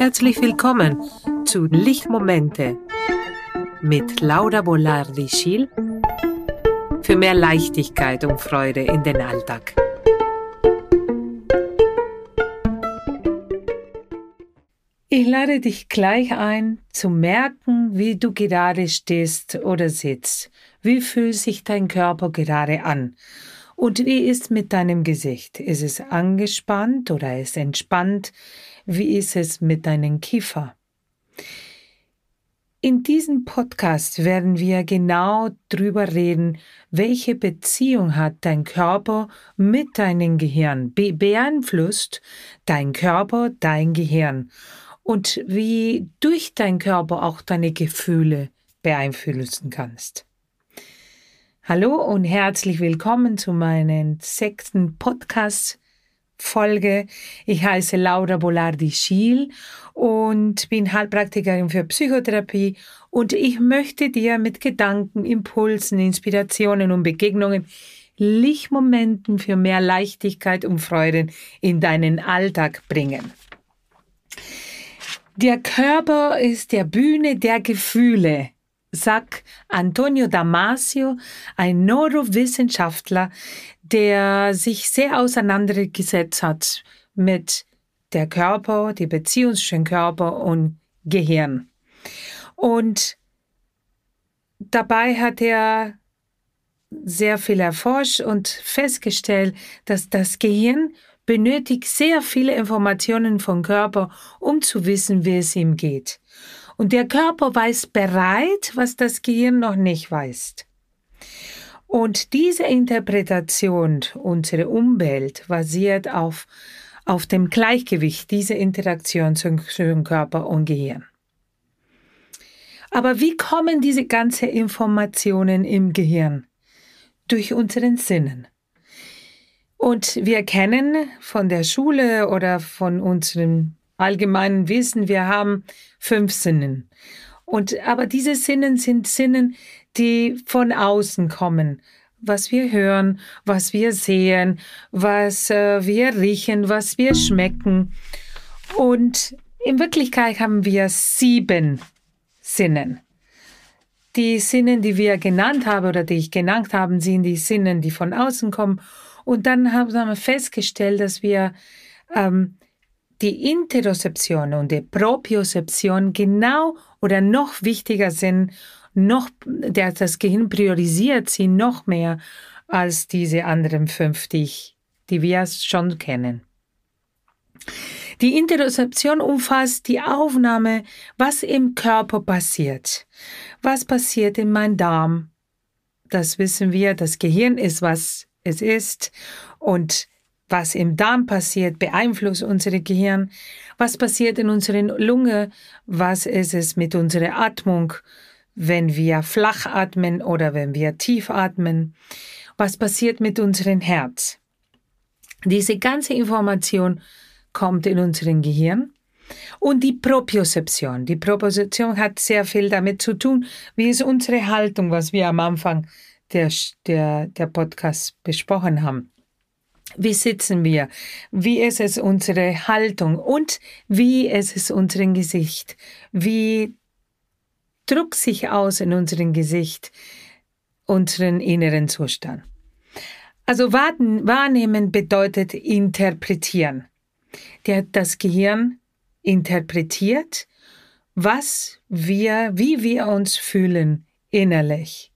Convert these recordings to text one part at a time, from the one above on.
Herzlich willkommen zu Lichtmomente mit Laura Bolardi-Schiel für mehr Leichtigkeit und Freude in den Alltag. Ich lade dich gleich ein, zu merken, wie du gerade stehst oder sitzt. Wie fühlt sich dein Körper gerade an? Und wie ist mit deinem Gesicht? Ist es angespannt oder ist entspannt? Wie ist es mit deinem Kiefer? In diesem Podcast werden wir genau drüber reden, welche Beziehung hat dein Körper mit deinem Gehirn, Be beeinflusst dein Körper dein Gehirn und wie durch dein Körper auch deine Gefühle beeinflussen kannst. Hallo und herzlich willkommen zu meinen sechsten Podcast Folge. Ich heiße Laura Bolardi-Schiel und bin Heilpraktikerin für Psychotherapie und ich möchte dir mit Gedanken, Impulsen, Inspirationen und Begegnungen Lichtmomenten für mehr Leichtigkeit und Freuden in deinen Alltag bringen. Der Körper ist der Bühne der Gefühle sagt Antonio Damasio, ein Neurowissenschaftler, der sich sehr auseinandergesetzt hat mit der Körper, die Beziehung zwischen Körper und Gehirn. Und dabei hat er sehr viel erforscht und festgestellt, dass das Gehirn benötigt sehr viele Informationen vom Körper, um zu wissen, wie es ihm geht. Und der Körper weiß bereit, was das Gehirn noch nicht weiß. Und diese Interpretation unserer Umwelt basiert auf, auf dem Gleichgewicht dieser Interaktion zwischen Körper und Gehirn. Aber wie kommen diese ganzen Informationen im Gehirn? Durch unseren Sinnen. Und wir kennen von der Schule oder von unserem allgemeinen Wissen, wir haben fünf Sinnen. Und, aber diese Sinnen sind Sinnen, die von außen kommen. Was wir hören, was wir sehen, was äh, wir riechen, was wir schmecken. Und in Wirklichkeit haben wir sieben Sinnen. Die Sinnen, die wir genannt haben oder die ich genannt habe, sind die Sinnen, die von außen kommen. Und dann haben wir festgestellt, dass wir ähm, die Interozeption und die Propriozeption genau oder noch wichtiger sind, noch, der, das Gehirn priorisiert sie noch mehr als diese anderen fünf, die, ich, die wir schon kennen. Die Interozeption umfasst die Aufnahme, was im Körper passiert. Was passiert in meinem Darm? Das wissen wir, das Gehirn ist, was es ist. Und was im Darm passiert, beeinflusst unser Gehirn. Was passiert in unseren Lunge? Was ist es mit unserer Atmung, wenn wir flach atmen oder wenn wir tief atmen? Was passiert mit unserem Herz? Diese ganze Information kommt in unserem Gehirn. Und die Propriozeption. Die Propriozeption hat sehr viel damit zu tun, wie ist unsere Haltung, was wir am Anfang der, der, der Podcast besprochen haben. Wie sitzen wir? Wie ist es unsere Haltung? Und wie ist es unser Gesicht? Wie drückt sich aus in unserem Gesicht unseren inneren Zustand? Also wahrnehmen bedeutet interpretieren. Das Gehirn interpretiert, was wir, wie wir uns fühlen innerlich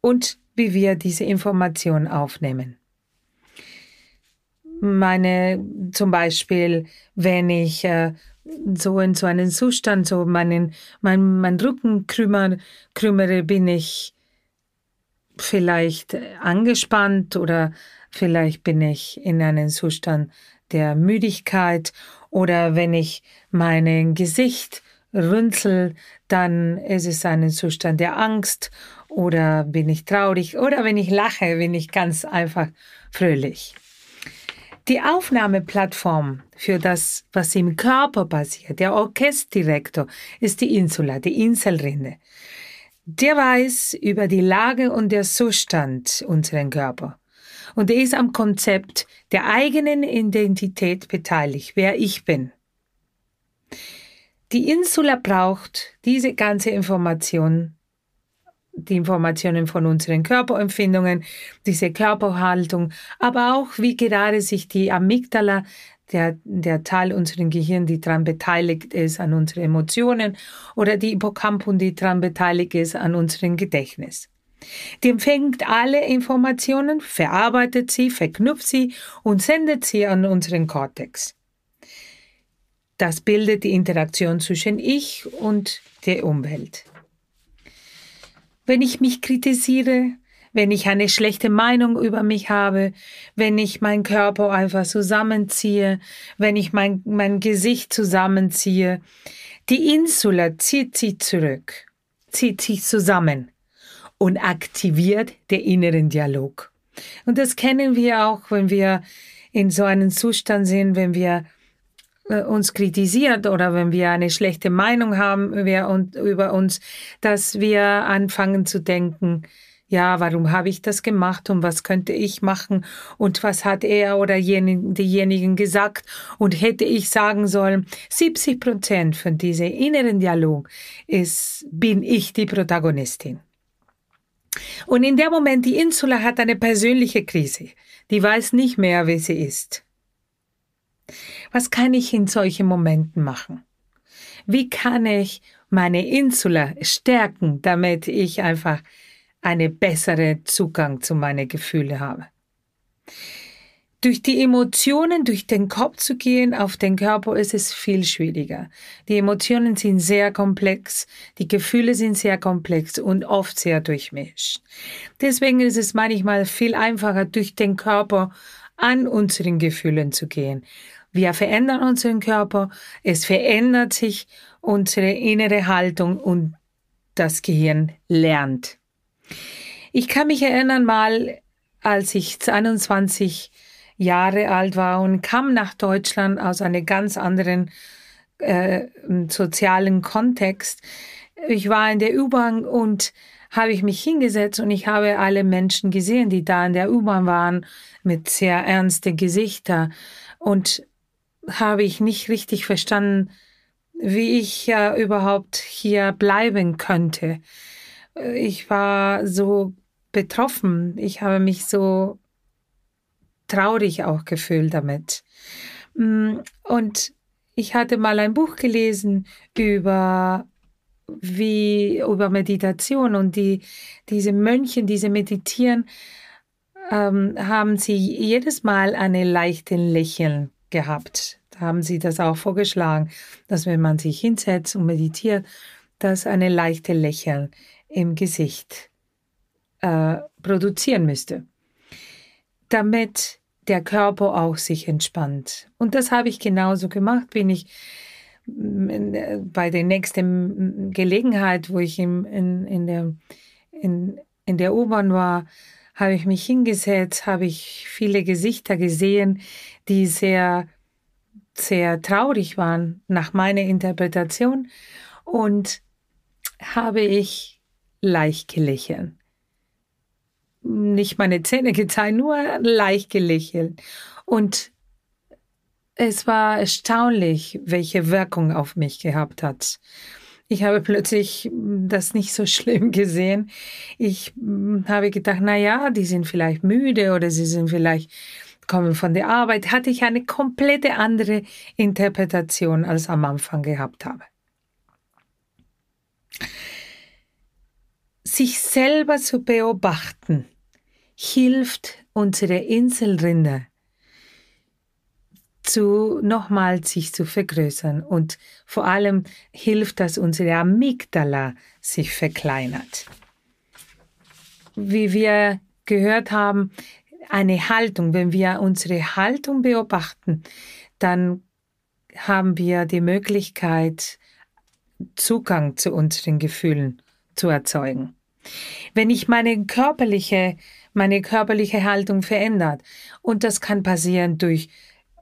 und wie wir diese Information aufnehmen meine, zum Beispiel, wenn ich äh, so in so einen Zustand, so meinen, mein, mein Rücken krümmer, krümmere, bin ich vielleicht angespannt oder vielleicht bin ich in einem Zustand der Müdigkeit. Oder wenn ich mein Gesicht runzel, dann ist es ein Zustand der Angst. Oder bin ich traurig. Oder wenn ich lache, bin ich ganz einfach fröhlich. Die Aufnahmeplattform für das, was im Körper passiert, der Orchesterdirektor, ist die Insula, die Inselrinde. Der weiß über die Lage und der Zustand unseren Körper. Und er ist am Konzept der eigenen Identität beteiligt, wer ich bin. Die Insula braucht diese ganze Information, die Informationen von unseren Körperempfindungen, diese Körperhaltung, aber auch wie gerade sich die Amygdala, der, der Teil unseres Gehirns, die daran beteiligt ist an unseren Emotionen, oder die Hippocampus, die daran beteiligt ist an unserem Gedächtnis. Die empfängt alle Informationen, verarbeitet sie, verknüpft sie und sendet sie an unseren Kortex. Das bildet die Interaktion zwischen ich und der Umwelt. Wenn ich mich kritisiere, wenn ich eine schlechte Meinung über mich habe, wenn ich meinen Körper einfach zusammenziehe, wenn ich mein, mein Gesicht zusammenziehe, die Insula zieht sie zurück, zieht sich zusammen und aktiviert den inneren Dialog. Und das kennen wir auch, wenn wir in so einem Zustand sind, wenn wir uns kritisiert oder wenn wir eine schlechte Meinung haben über uns, dass wir anfangen zu denken, ja, warum habe ich das gemacht und was könnte ich machen und was hat er oder diejenigen gesagt und hätte ich sagen sollen, 70 Prozent von diesem inneren Dialog ist, bin ich die Protagonistin. Und in dem Moment, die Insula hat eine persönliche Krise. Die weiß nicht mehr, wer sie ist. Was kann ich in solchen Momenten machen? Wie kann ich meine Insula stärken, damit ich einfach einen besseren Zugang zu meinen Gefühlen habe? Durch die Emotionen, durch den Kopf zu gehen, auf den Körper ist es viel schwieriger. Die Emotionen sind sehr komplex, die Gefühle sind sehr komplex und oft sehr durchmischt. Deswegen ist es manchmal viel einfacher, durch den Körper an unseren Gefühlen zu gehen. Wir verändern unseren Körper, es verändert sich unsere innere Haltung und das Gehirn lernt. Ich kann mich erinnern mal, als ich 21 Jahre alt war und kam nach Deutschland aus einem ganz anderen äh, sozialen Kontext. Ich war in der U-Bahn und habe ich mich hingesetzt und ich habe alle Menschen gesehen, die da in der U-Bahn waren, mit sehr ernsten Gesichtern und habe ich nicht richtig verstanden, wie ich ja überhaupt hier bleiben könnte. Ich war so betroffen. Ich habe mich so traurig auch gefühlt damit. Mm, und ich hatte mal ein Buch gelesen über wie über Meditation und die diese Mönchen, diese meditieren, ähm, haben sie jedes Mal eine leichte Lächeln gehabt. Da haben sie das auch vorgeschlagen, dass wenn man sich hinsetzt und meditiert, dass eine leichte Lächeln im Gesicht äh, produzieren müsste damit der Körper auch sich entspannt. Und das habe ich genauso gemacht, bin ich bei der nächsten Gelegenheit, wo ich im, in, in der, in, in der U-Bahn war, habe ich mich hingesetzt, habe ich viele Gesichter gesehen, die sehr, sehr traurig waren nach meiner Interpretation und habe ich leicht gelächelt nicht meine Zähne gezeigt, nur leicht gelächelt. Und es war erstaunlich, welche Wirkung auf mich gehabt hat. Ich habe plötzlich das nicht so schlimm gesehen. Ich hm, habe gedacht, na ja, die sind vielleicht müde oder sie sind vielleicht kommen von der Arbeit. Hatte ich eine komplette andere Interpretation als am Anfang gehabt habe. Sich selber zu beobachten hilft unsere Inselrinder zu nochmal sich zu vergrößern und vor allem hilft, dass unsere Amygdala sich verkleinert. Wie wir gehört haben, eine Haltung, wenn wir unsere Haltung beobachten, dann haben wir die Möglichkeit, Zugang zu unseren Gefühlen zu erzeugen. Wenn ich meine körperliche meine körperliche Haltung verändert. Und das kann passieren durch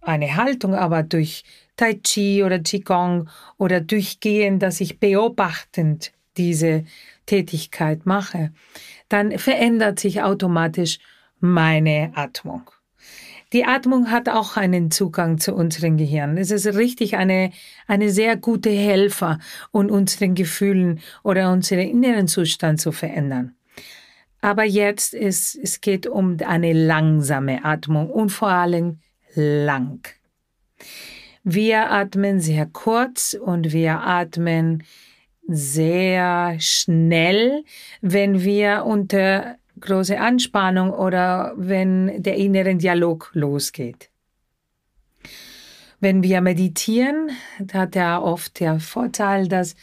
eine Haltung, aber durch Tai Chi oder Qigong oder durchgehend, dass ich beobachtend diese Tätigkeit mache, dann verändert sich automatisch meine Atmung. Die Atmung hat auch einen Zugang zu unserem Gehirn. Es ist richtig eine, eine sehr gute Helfer, um unseren Gefühlen oder unseren inneren Zustand zu verändern. Aber jetzt ist, es geht um eine langsame Atmung und vor allem lang. Wir atmen sehr kurz und wir atmen sehr schnell, wenn wir unter große Anspannung oder wenn der innere Dialog losgeht. Wenn wir meditieren, hat er oft der Vorteil, dass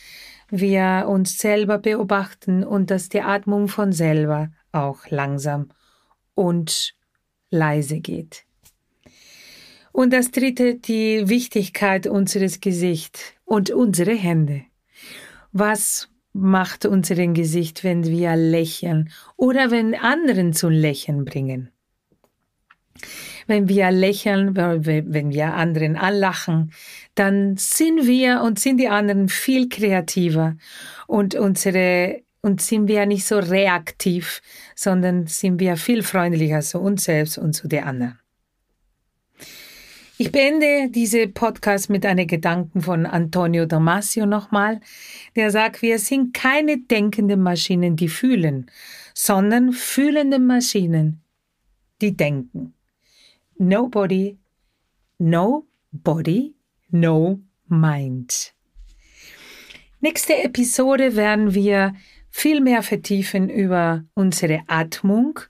wir uns selber beobachten und dass die Atmung von selber auch langsam und leise geht. Und das dritte, die Wichtigkeit unseres Gesichts und unsere Hände. Was macht unseren Gesicht, wenn wir lächeln oder wenn anderen zu lächeln bringen? Wenn wir lächeln, wenn wir anderen anlachen, dann sind wir und sind die anderen viel kreativer und unsere und sind wir nicht so reaktiv, sondern sind wir viel freundlicher zu uns selbst und zu den anderen. Ich beende diese Podcast mit einem Gedanken von Antonio Damasio nochmal, der sagt, wir sind keine denkenden Maschinen, die fühlen, sondern fühlende Maschinen, die denken. Nobody, no body, no mind. Nächste Episode werden wir viel mehr vertiefen über unsere Atmung,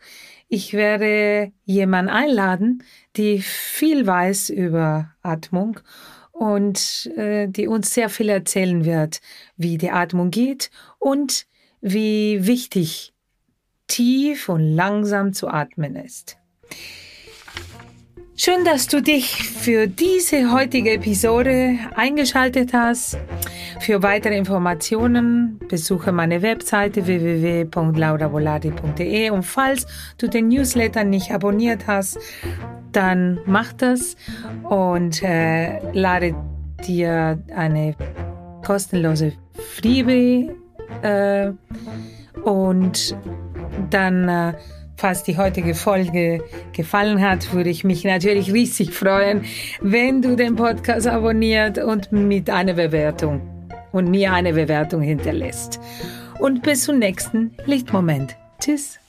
ich werde jemanden einladen, die viel weiß über Atmung und äh, die uns sehr viel erzählen wird, wie die Atmung geht und wie wichtig tief und langsam zu atmen ist. Schön, dass du dich für diese heutige Episode eingeschaltet hast. Für weitere Informationen besuche meine Webseite www.lauravolati.de und falls du den Newsletter nicht abonniert hast, dann mach das und äh, lade dir eine kostenlose Freebie äh, und dann äh, Falls die heutige Folge gefallen hat, würde ich mich natürlich riesig freuen, wenn du den Podcast abonniert und mit einer Bewertung und mir eine Bewertung hinterlässt. Und bis zum nächsten Lichtmoment. Tschüss.